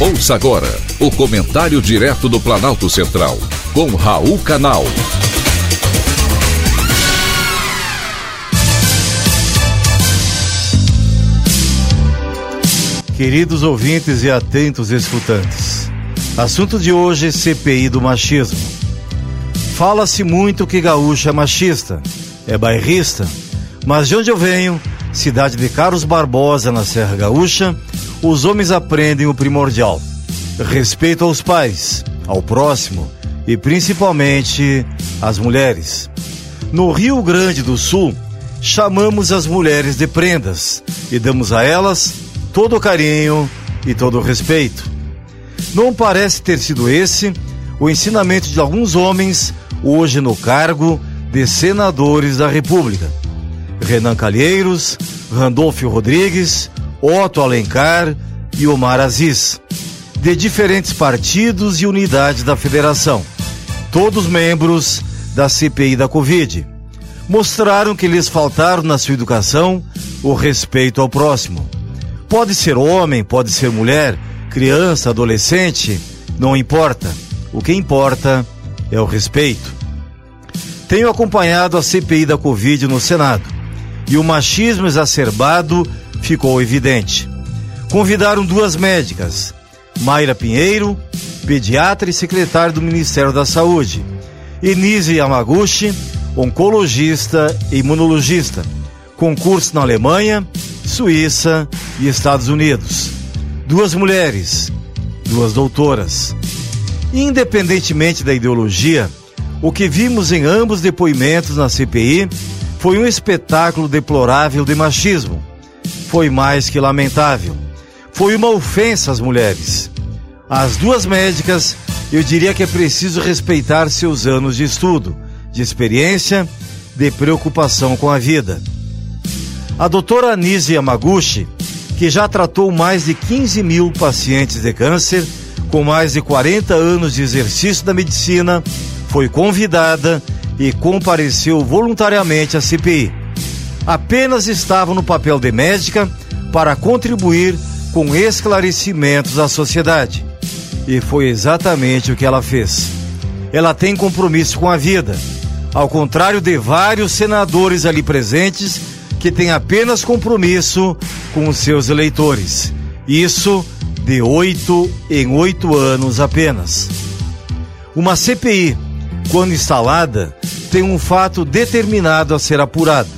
Ouça agora o comentário direto do Planalto Central, com Raul Canal. Queridos ouvintes e atentos escutantes, assunto de hoje: CPI do machismo. Fala-se muito que gaúcho é machista, é bairrista, mas de onde eu venho, cidade de Carlos Barbosa, na Serra Gaúcha, os homens aprendem o primordial: respeito aos pais, ao próximo e principalmente às mulheres. No Rio Grande do Sul, chamamos as mulheres de prendas e damos a elas todo o carinho e todo o respeito. Não parece ter sido esse o ensinamento de alguns homens hoje no cargo de senadores da República. Renan Calheiros, Randolfo Rodrigues, Otto Alencar e Omar Aziz, de diferentes partidos e unidades da federação, todos membros da CPI da Covid. Mostraram que lhes faltaram na sua educação o respeito ao próximo. Pode ser homem, pode ser mulher, criança, adolescente, não importa. O que importa é o respeito. Tenho acompanhado a CPI da Covid no Senado e o machismo exacerbado ficou evidente. Convidaram duas médicas, Mayra Pinheiro, pediatra e secretária do Ministério da Saúde, e Nise Yamaguchi, oncologista e imunologista, concurso na Alemanha, Suíça e Estados Unidos. Duas mulheres, duas doutoras. Independentemente da ideologia, o que vimos em ambos depoimentos na CPI foi um espetáculo deplorável de machismo. Foi mais que lamentável. Foi uma ofensa às mulheres. As duas médicas, eu diria que é preciso respeitar seus anos de estudo, de experiência, de preocupação com a vida. A doutora Anise Yamaguchi, que já tratou mais de 15 mil pacientes de câncer, com mais de 40 anos de exercício da medicina, foi convidada e compareceu voluntariamente à CPI. Apenas estava no papel de médica para contribuir com esclarecimentos à sociedade. E foi exatamente o que ela fez. Ela tem compromisso com a vida, ao contrário de vários senadores ali presentes que têm apenas compromisso com os seus eleitores. Isso de oito em oito anos apenas. Uma CPI, quando instalada, tem um fato determinado a ser apurado.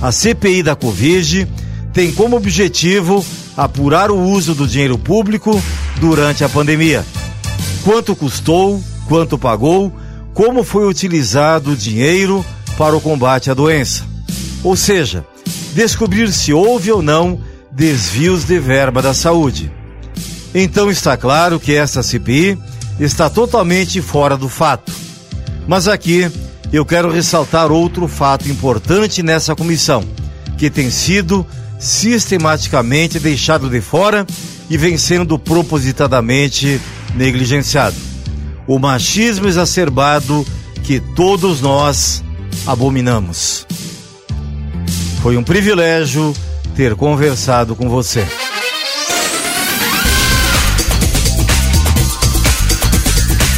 A CPI da Covid tem como objetivo apurar o uso do dinheiro público durante a pandemia. Quanto custou, quanto pagou, como foi utilizado o dinheiro para o combate à doença. Ou seja, descobrir se houve ou não desvios de verba da saúde. Então está claro que essa CPI está totalmente fora do fato. Mas aqui eu quero ressaltar outro fato importante nessa comissão, que tem sido sistematicamente deixado de fora e vem sendo propositadamente negligenciado. O machismo exacerbado que todos nós abominamos. Foi um privilégio ter conversado com você.